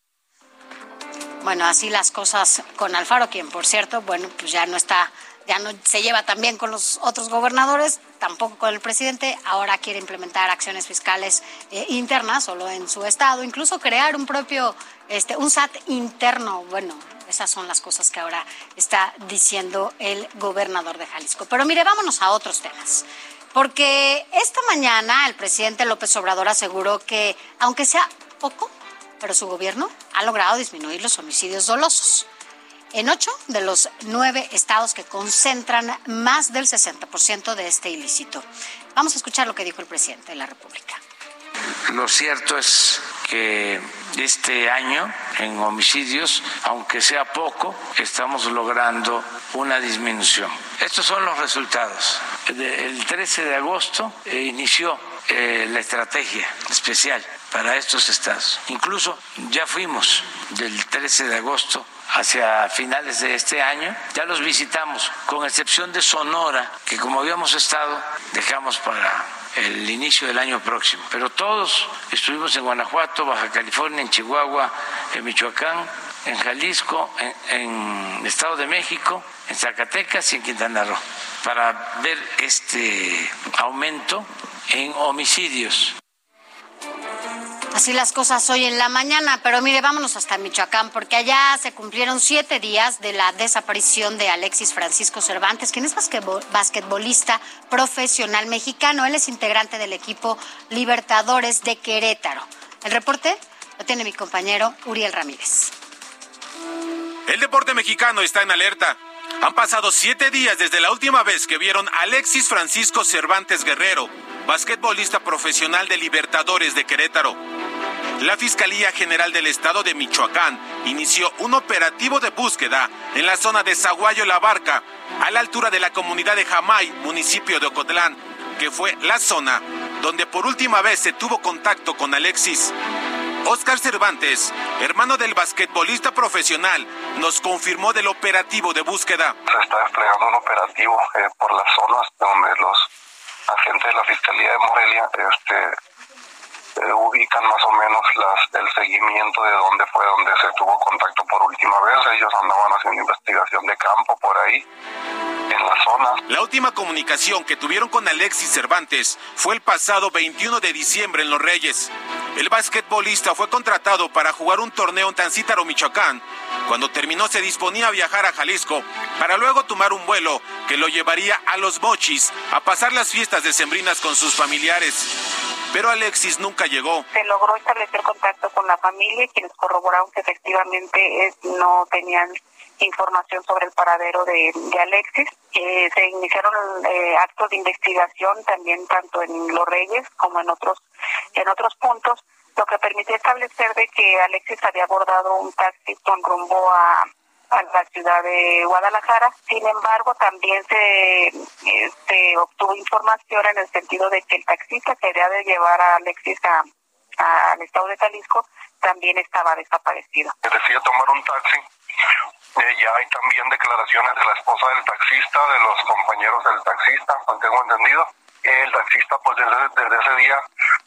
Bueno, así las cosas con Alfaro, quien por cierto, bueno, pues ya no está, ya no se lleva tan bien con los otros gobernadores, tampoco con el presidente, ahora quiere implementar acciones fiscales eh, internas solo en su estado, incluso crear un propio, este, un SAT interno, bueno, esas son las cosas que ahora está diciendo el gobernador de Jalisco. Pero mire, vámonos a otros temas. Porque esta mañana el presidente López Obrador aseguró que, aunque sea poco, pero su gobierno ha logrado disminuir los homicidios dolosos en ocho de los nueve estados que concentran más del 60% de este ilícito. Vamos a escuchar lo que dijo el presidente de la República. Lo cierto es que este año en homicidios, aunque sea poco, estamos logrando una disminución. Estos son los resultados. El 13 de agosto eh, inició eh, la estrategia especial para estos estados. Incluso ya fuimos del 13 de agosto hacia finales de este año, ya los visitamos, con excepción de Sonora, que como habíamos estado, dejamos para el inicio del año próximo. Pero todos estuvimos en Guanajuato, Baja California, en Chihuahua, en Michoacán, en Jalisco, en, en Estado de México, en Zacatecas y en Quintana Roo, para ver este aumento en homicidios. Así las cosas hoy en la mañana, pero mire, vámonos hasta Michoacán, porque allá se cumplieron siete días de la desaparición de Alexis Francisco Cervantes, quien es basquetbolista profesional mexicano. Él es integrante del equipo Libertadores de Querétaro. El reporte lo tiene mi compañero Uriel Ramírez. El deporte mexicano está en alerta. Han pasado siete días desde la última vez que vieron a Alexis Francisco Cervantes Guerrero, basquetbolista profesional de Libertadores de Querétaro. La Fiscalía General del Estado de Michoacán inició un operativo de búsqueda en la zona de Zaguayo La Barca, a la altura de la comunidad de Jamay, municipio de Ocotlán, que fue la zona donde por última vez se tuvo contacto con Alexis. Oscar Cervantes, hermano del basquetbolista profesional, nos confirmó del operativo de búsqueda. Se está desplegando un operativo eh, por las zonas donde los agentes de la Fiscalía de Morelia este, ubican más o menos el seguimiento de dónde fue donde se tuvo contacto por última vez. Ellos andaban haciendo investigación de campo por ahí en la zona. La última comunicación que tuvieron con Alexis Cervantes fue el pasado 21 de diciembre en Los Reyes. El basquetbolista fue contratado para jugar un torneo en Tancítaro, Michoacán. Cuando terminó se disponía a viajar a Jalisco para luego tomar un vuelo que lo llevaría a Los Mochis a pasar las fiestas decembrinas con sus familiares. Pero Alexis nunca llegó. Se logró establecer contacto con la familia, quienes corroboraron que efectivamente no tenían información sobre el paradero de, Alexis. Eh, se iniciaron eh, actos de investigación también tanto en Los Reyes como en otros en otros puntos, lo que permitió establecer de que Alexis había abordado un taxi con rumbo a, a la ciudad de Guadalajara. Sin embargo, también se, se obtuvo información en el sentido de que el taxista que había de llevar a Alexis al estado de Jalisco también estaba desaparecido. Decidió tomar un taxi eh, ya hay también declaraciones de la esposa del taxista, de los compañeros del taxista, tengo entendido. El taxista, pues desde, ese día,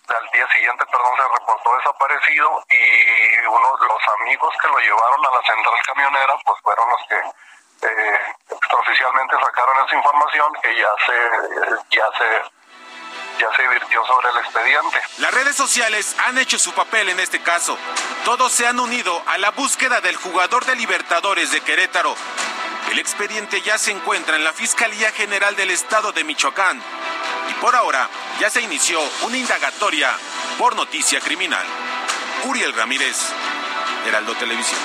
al día siguiente, perdón, se reportó desaparecido y uno los amigos que lo llevaron a la central camionera, pues fueron los que eh, extraoficialmente sacaron esa información que ya se, ya se ya se sobre el expediente. Las redes sociales han hecho su papel en este caso. Todos se han unido a la búsqueda del jugador de Libertadores de Querétaro. El expediente ya se encuentra en la Fiscalía General del Estado de Michoacán y por ahora ya se inició una indagatoria por noticia criminal. Uriel Ramírez, Heraldo Televisión.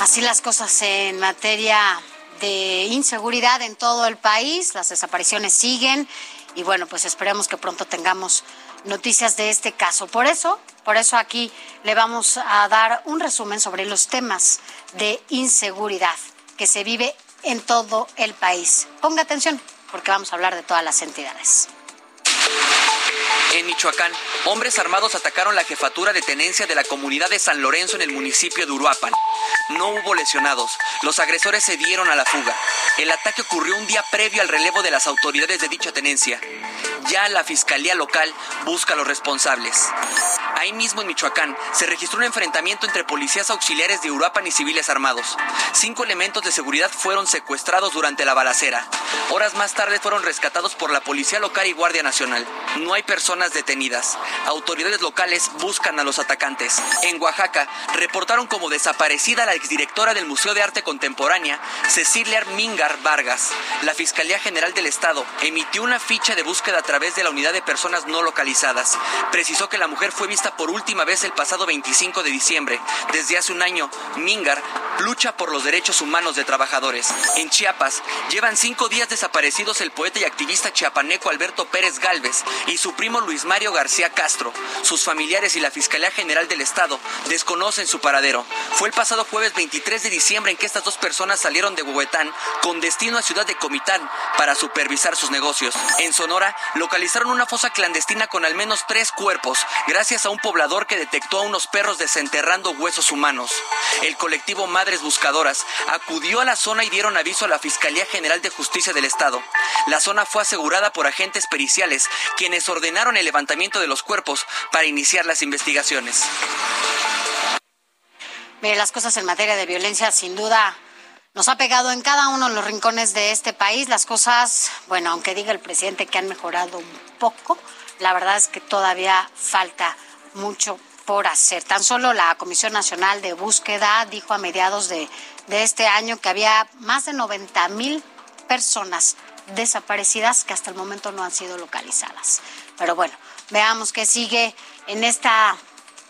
Así las cosas en materia de inseguridad en todo el país. Las desapariciones siguen y bueno, pues esperemos que pronto tengamos noticias de este caso. Por eso, por eso aquí le vamos a dar un resumen sobre los temas de inseguridad que se vive en todo el país. Ponga atención porque vamos a hablar de todas las entidades. En Michoacán, hombres armados atacaron la jefatura de tenencia de la comunidad de San Lorenzo en el municipio de Uruapan. No hubo lesionados. Los agresores se dieron a la fuga. El ataque ocurrió un día previo al relevo de las autoridades de dicha tenencia. Ya la fiscalía local busca a los responsables. Ahí mismo en Michoacán se registró un enfrentamiento entre policías auxiliares de Uruapan y civiles armados. Cinco elementos de seguridad fueron secuestrados durante la balacera. Horas más tarde fueron rescatados por la policía local y Guardia Nacional. No hay personas detenidas. Autoridades locales buscan a los atacantes. En Oaxaca reportaron como desaparecida la exdirectora del Museo de Arte Contemporánea, Cecilia Mingar Vargas. La Fiscalía General del Estado emitió una ficha de búsqueda a través de la Unidad de Personas No Localizadas. Precisó que la mujer fue vista por última vez el pasado 25 de diciembre. Desde hace un año, Mingar lucha por los derechos humanos de trabajadores. En Chiapas, llevan cinco días desaparecidos el poeta y activista chiapaneco Alberto Pérez Galvez y su primo Luis Mario García Castro. Sus familiares y la Fiscalía General del Estado desconocen su paradero. Fue el pasado jueves 23 de diciembre en que estas dos personas salieron de Huehuetán con destino a Ciudad de Comitán para supervisar sus negocios. En Sonora, localizaron una fosa clandestina con al menos tres cuerpos gracias a un un poblador que detectó a unos perros desenterrando huesos humanos. El colectivo Madres Buscadoras acudió a la zona y dieron aviso a la Fiscalía General de Justicia del Estado. La zona fue asegurada por agentes periciales, quienes ordenaron el levantamiento de los cuerpos para iniciar las investigaciones. Mire, las cosas en materia de violencia sin duda nos ha pegado en cada uno de los rincones de este país. Las cosas, bueno, aunque diga el presidente que han mejorado un poco, la verdad es que todavía falta mucho por hacer. Tan solo la Comisión Nacional de Búsqueda dijo a mediados de, de este año que había más de 90 mil personas desaparecidas que hasta el momento no han sido localizadas. Pero bueno, veamos qué sigue en esta,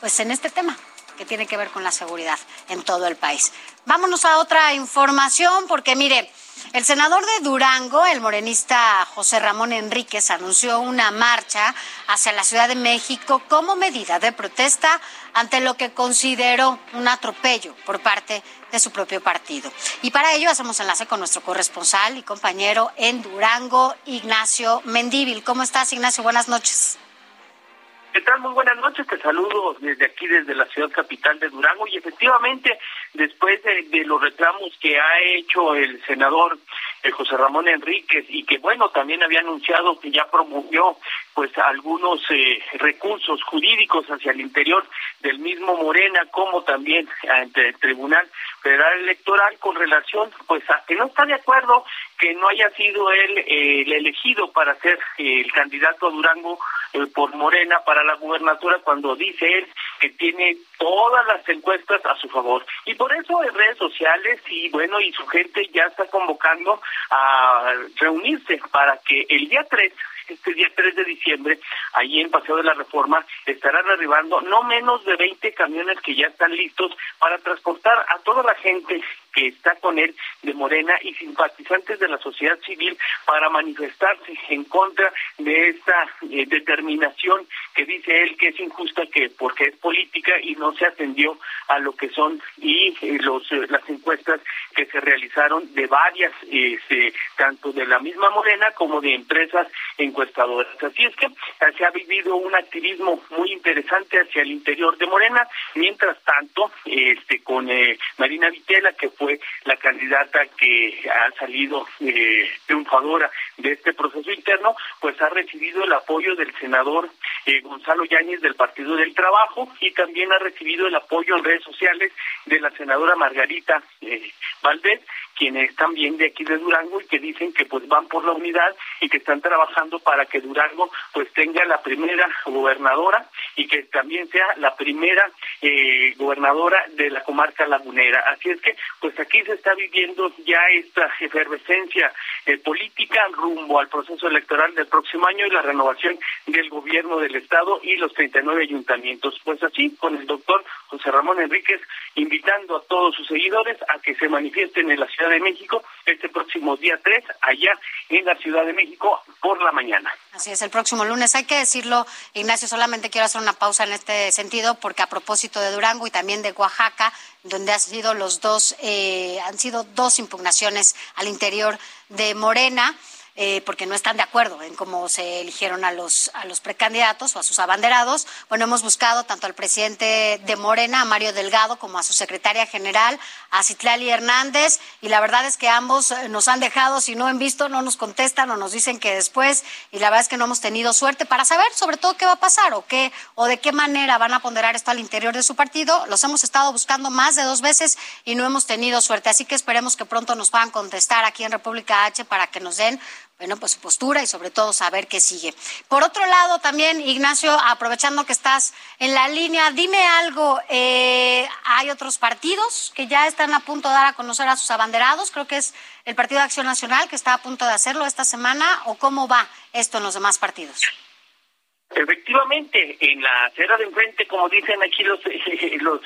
pues en este tema que tiene que ver con la seguridad en todo el país. Vámonos a otra información porque mire, el senador de Durango, el morenista José Ramón Enríquez, anunció una marcha hacia la Ciudad de México como medida de protesta ante lo que consideró un atropello por parte de su propio partido. Y para ello hacemos enlace con nuestro corresponsal y compañero en Durango, Ignacio Mendíbil. ¿Cómo estás, Ignacio? Buenas noches. ¿Qué tal? Muy buenas noches. Te saludo desde aquí, desde la ciudad capital de Durango. Y efectivamente, después de, los reclamos que ha hecho el senador eh, José Ramón Enríquez y que, bueno, también había anunciado que ya promovió pues algunos eh, recursos jurídicos hacia el interior del mismo Morena, como también ante el Tribunal Federal Electoral con relación pues a que no está de acuerdo que no haya sido él eh, el elegido para ser el candidato a Durango por Morena para la gubernatura cuando dice él que tiene todas las encuestas a su favor. Y por eso en redes sociales y bueno, y su gente ya está convocando a reunirse para que el día 3 este día 3 de diciembre, allí en Paseo de la Reforma, estarán arribando no menos de 20 camiones que ya están listos para transportar a toda la gente que está con él de Morena y simpatizantes de la sociedad civil para manifestarse en contra de esta eh, determinación que dice él que es injusta que porque es política y no se atendió a lo que son y eh, los eh, las encuestas que se realizaron de varias este, tanto de la misma Morena como de empresas encuestadoras. Así es que se ha vivido un activismo muy interesante hacia el interior de Morena, mientras tanto este con Marina Vitela que fue fue la candidata que ha salido eh, triunfadora de este proceso interno, pues ha recibido el apoyo del senador eh, Gonzalo Yáñez del Partido del Trabajo y también ha recibido el apoyo en redes sociales de la senadora Margarita eh, Valdés, quienes también de aquí de Durango y que dicen que pues van por la unidad y que están trabajando para que Durango pues tenga la primera gobernadora y que también sea la primera eh, gobernadora de la comarca lagunera. Así es que pues aquí se está viviendo ya esta efervescencia eh, política rumbo al proceso electoral del próximo año y la renovación del gobierno del estado y los 39 ayuntamientos. Pues así con el doctor José Ramón Enríquez invitando a todos sus seguidores a que se manifiesten en la ciudad de México este próximo día 3, allá en la Ciudad de México por la mañana. Así es, el próximo lunes. Hay que decirlo, Ignacio, solamente quiero hacer una pausa en este sentido, porque a propósito de Durango y también de Oaxaca, donde han sido los dos, eh, han sido dos impugnaciones al interior de Morena. Eh, porque no están de acuerdo en cómo se eligieron a los, a los precandidatos o a sus abanderados. Bueno, hemos buscado tanto al presidente de Morena, a Mario Delgado, como a su secretaria general, a Citlali Hernández, y la verdad es que ambos eh, nos han dejado, si no han visto, no nos contestan o nos dicen que después, y la verdad es que no hemos tenido suerte para saber sobre todo qué va a pasar o qué, o de qué manera van a ponderar esto al interior de su partido. Los hemos estado buscando más de dos veces y no hemos tenido suerte. Así que esperemos que pronto nos puedan contestar aquí en República H para que nos den bueno, pues su postura y sobre todo saber qué sigue. Por otro lado, también, Ignacio, aprovechando que estás en la línea, dime algo, eh, ¿hay otros partidos que ya están a punto de dar a conocer a sus abanderados? Creo que es el Partido de Acción Nacional que está a punto de hacerlo esta semana, ¿o cómo va esto en los demás partidos? Efectivamente, en la acera de enfrente, como dicen aquí los, los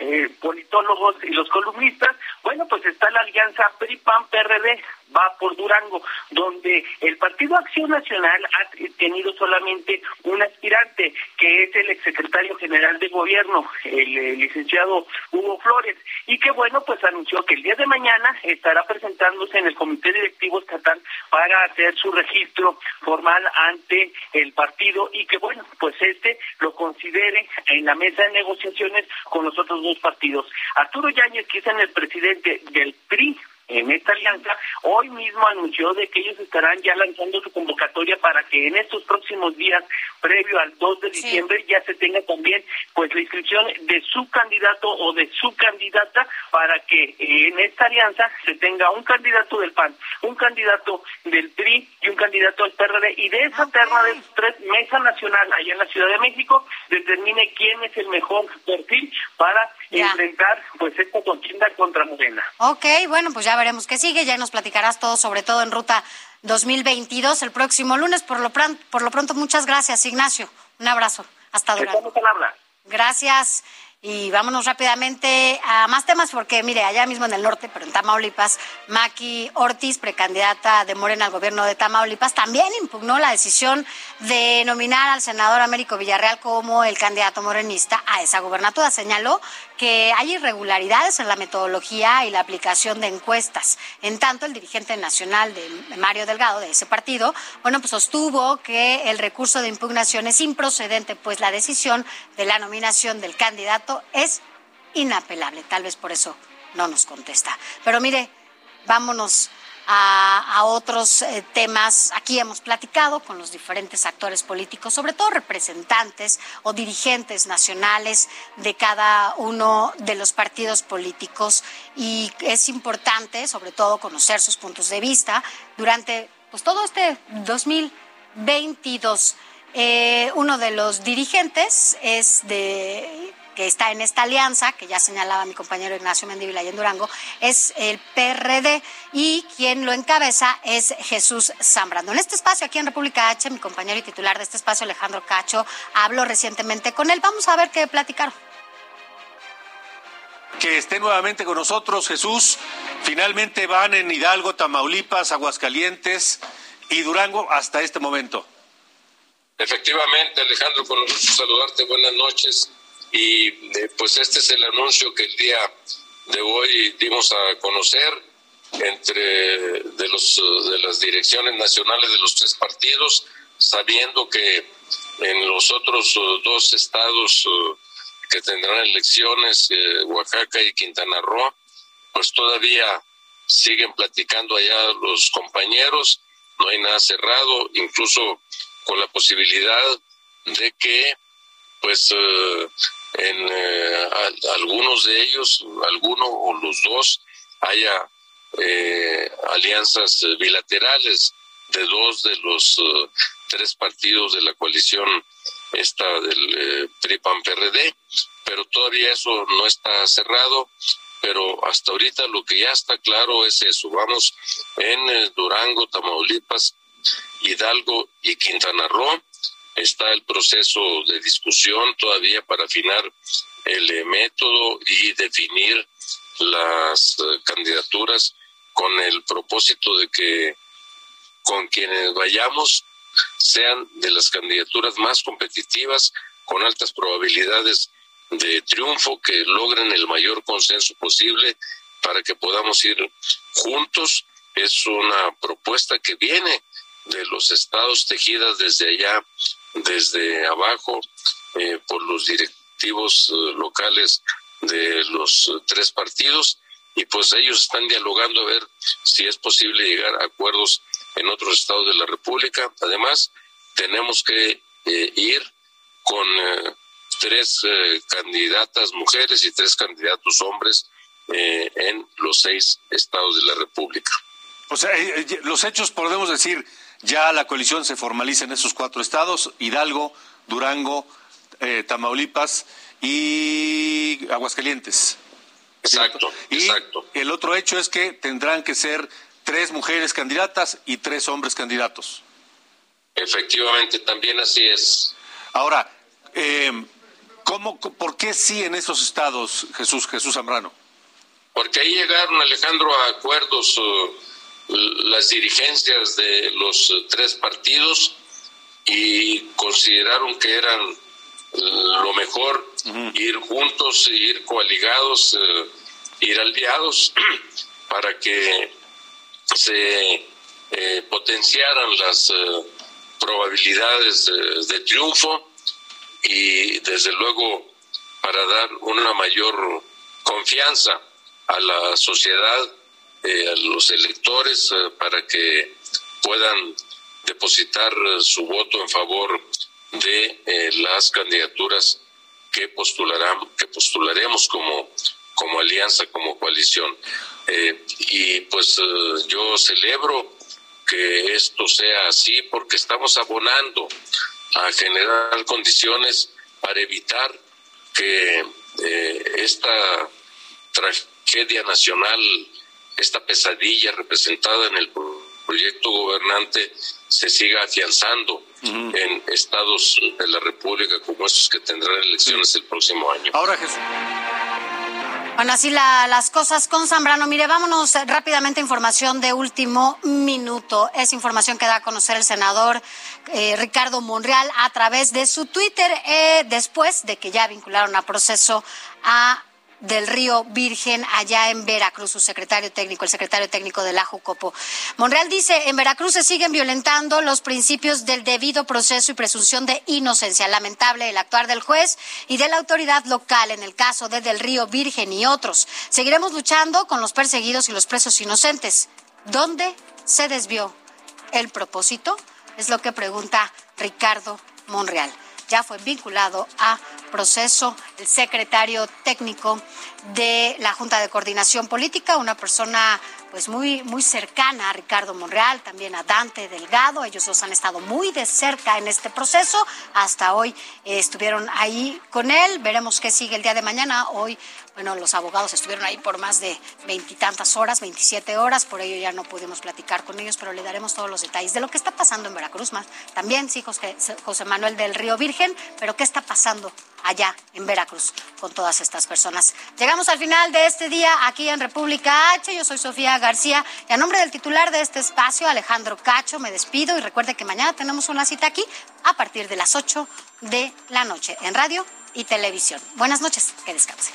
eh, politólogos y los columnistas, bueno, pues está la alianza PRI-PAN-PRD, va por Durango, donde el Partido Acción Nacional ha tenido solamente un aspirante, que es el exsecretario general de gobierno, el, licenciado Hugo Flores, y que bueno, pues anunció que el día de mañana estará presentándose en el Comité Directivo Estatal para hacer su registro formal ante el partido y que bueno, pues este lo considere en la mesa de negociaciones con los otros dos partidos. Arturo Yáñez, que es el presidente del PRI, en esta alianza, hoy mismo anunció de que ellos estarán ya lanzando su convocatoria para que en estos próximos días, previo al 2 de diciembre, ya se tenga también pues la inscripción de su candidato o de su candidata para que eh, en esta alianza se tenga un candidato del PAN, un candidato del PRI y un candidato del PRD y de esa terna de tres mesa nacional allá en la Ciudad de México determine quién es el mejor perfil para enfrentar pues esta contienda contra Morena. Ok, bueno, pues ya veremos qué sigue, ya nos platicarás todo, sobre todo en ruta 2022 el próximo lunes. Por lo, pronto, por lo pronto, muchas gracias, Ignacio. Un abrazo. Hasta luego. Gracias. Y vámonos rápidamente a más temas, porque mire, allá mismo en el norte, pero en Tamaulipas, Maki Ortiz, precandidata de Morena al gobierno de Tamaulipas, también impugnó la decisión de nominar al senador Américo Villarreal como el candidato morenista a esa gubernatura. Señaló que hay irregularidades en la metodología y la aplicación de encuestas. En tanto, el dirigente nacional de Mario Delgado, de ese partido, bueno, pues sostuvo que el recurso de impugnación es improcedente, pues la decisión de la nominación del candidato es inapelable. Tal vez por eso no nos contesta. Pero mire, vámonos a, otros eh, temas. Aquí hemos platicado con los diferentes actores políticos, sobre todo representantes o dirigentes nacionales de cada uno de los partidos políticos y es importante, sobre todo, conocer sus puntos de vista durante pues, todo este 2022. Eh, uno de los dirigentes es de que está en esta alianza, que ya señalaba mi compañero Ignacio Mendívila y en Durango, es el PRD y quien lo encabeza es Jesús Zambrano. En este espacio, aquí en República H, mi compañero y titular de este espacio, Alejandro Cacho, habló recientemente con él. Vamos a ver qué platicaron. Que esté nuevamente con nosotros, Jesús. Finalmente van en Hidalgo, Tamaulipas, Aguascalientes y Durango hasta este momento. Efectivamente, Alejandro, con gusto saludarte. Buenas noches. Y eh, pues este es el anuncio que el día de hoy dimos a conocer entre de, los, de las direcciones nacionales de los tres partidos, sabiendo que en los otros uh, dos estados uh, que tendrán elecciones, eh, Oaxaca y Quintana Roo, pues todavía siguen platicando allá los compañeros, no hay nada cerrado, incluso con la posibilidad de que pues uh, en eh, algunos de ellos, alguno o los dos, haya eh, alianzas bilaterales de dos de los eh, tres partidos de la coalición esta del PRI-PAN-PRD, pero todavía eso no está cerrado, pero hasta ahorita lo que ya está claro es eso, vamos en Durango, Tamaulipas, Hidalgo y Quintana Roo, está el proceso de discusión todavía para afinar el eh, método y definir las eh, candidaturas con el propósito de que con quienes vayamos sean de las candidaturas más competitivas, con altas probabilidades de triunfo, que logren el mayor consenso posible para que podamos ir juntos. Es una propuesta que viene de los estados tejidas desde allá desde abajo eh, por los directivos eh, locales de los tres partidos y pues ellos están dialogando a ver si es posible llegar a acuerdos en otros estados de la República. Además, tenemos que eh, ir con tres candidatas mujeres y tres candidatos hombres en los seis estados de la República. O sea, los hechos podemos decir ya la coalición se formaliza en esos cuatro estados, Hidalgo, Durango, eh, Tamaulipas y Aguascalientes. Exacto, y exacto. El otro hecho es que tendrán que ser tres mujeres candidatas y tres hombres candidatos. Efectivamente, también así es. Ahora, eh, ¿cómo, ¿por qué sí en esos estados, Jesús, Jesús Zambrano? Porque ahí llegaron, Alejandro, a acuerdos uh, las dirigencias de los tres partidos y consideraron que eran lo mejor ir juntos, ir coaligados, eh, ir aliados para que se eh, potenciaran las eh, probabilidades de, triunfo y desde luego para dar una mayor confianza a la sociedad, eh, a los electores, eh, para que puedan depositar su voto en favor de eh, las candidaturas que postularán, que postularemos como, como alianza, como coalición. y pues yo celebro que esto sea así porque estamos abonando a generar condiciones para evitar que eh, esta tragedia nacional, esta pesadilla representada en el proyecto gobernante se siga afianzando en estados de la República como estos que tendrán elecciones el próximo año. Ahora Jesús. Bueno, así las cosas con Zambrano. Mire, vámonos rápidamente a información de último minuto. Es información que da a conocer el senador eh, Ricardo Monreal a través de su Twitter eh, después de que ya vincularon a proceso a del Río Virgen allá en Veracruz, su secretario técnico, el secretario técnico de la Jucopo. Monreal dice, en Veracruz se siguen violentando los principios del debido proceso y presunción de inocencia. Lamentable el actuar del juez y de la autoridad local en el caso de Del Río Virgen y otros. Seguiremos luchando con los perseguidos y los presos inocentes. ¿Dónde se desvió el propósito? Es lo que pregunta Ricardo Monreal ya fue vinculado a proceso el secretario técnico de la Junta de Coordinación Política, una persona pues muy, muy cercana a Ricardo Monreal, también a Dante Delgado. Ellos dos han estado muy de cerca en este proceso. Hasta hoy eh, estuvieron ahí con él. Veremos qué sigue el día de mañana. Hoy, bueno, los abogados estuvieron ahí por más de veintitantas horas, 27 horas. Por ello ya no pudimos platicar con ellos, pero le daremos todos los detalles de lo que está pasando en Veracruz. Más también, sí, José, José Manuel del Río Virgen, pero qué está pasando allá en Veracruz con todas estas personas. Llegamos al final de este día aquí en República H. Yo soy Sofía García y a nombre del titular de este espacio, Alejandro Cacho, me despido y recuerde que mañana tenemos una cita aquí a partir de las 8 de la noche en radio y televisión. Buenas noches, que descansen.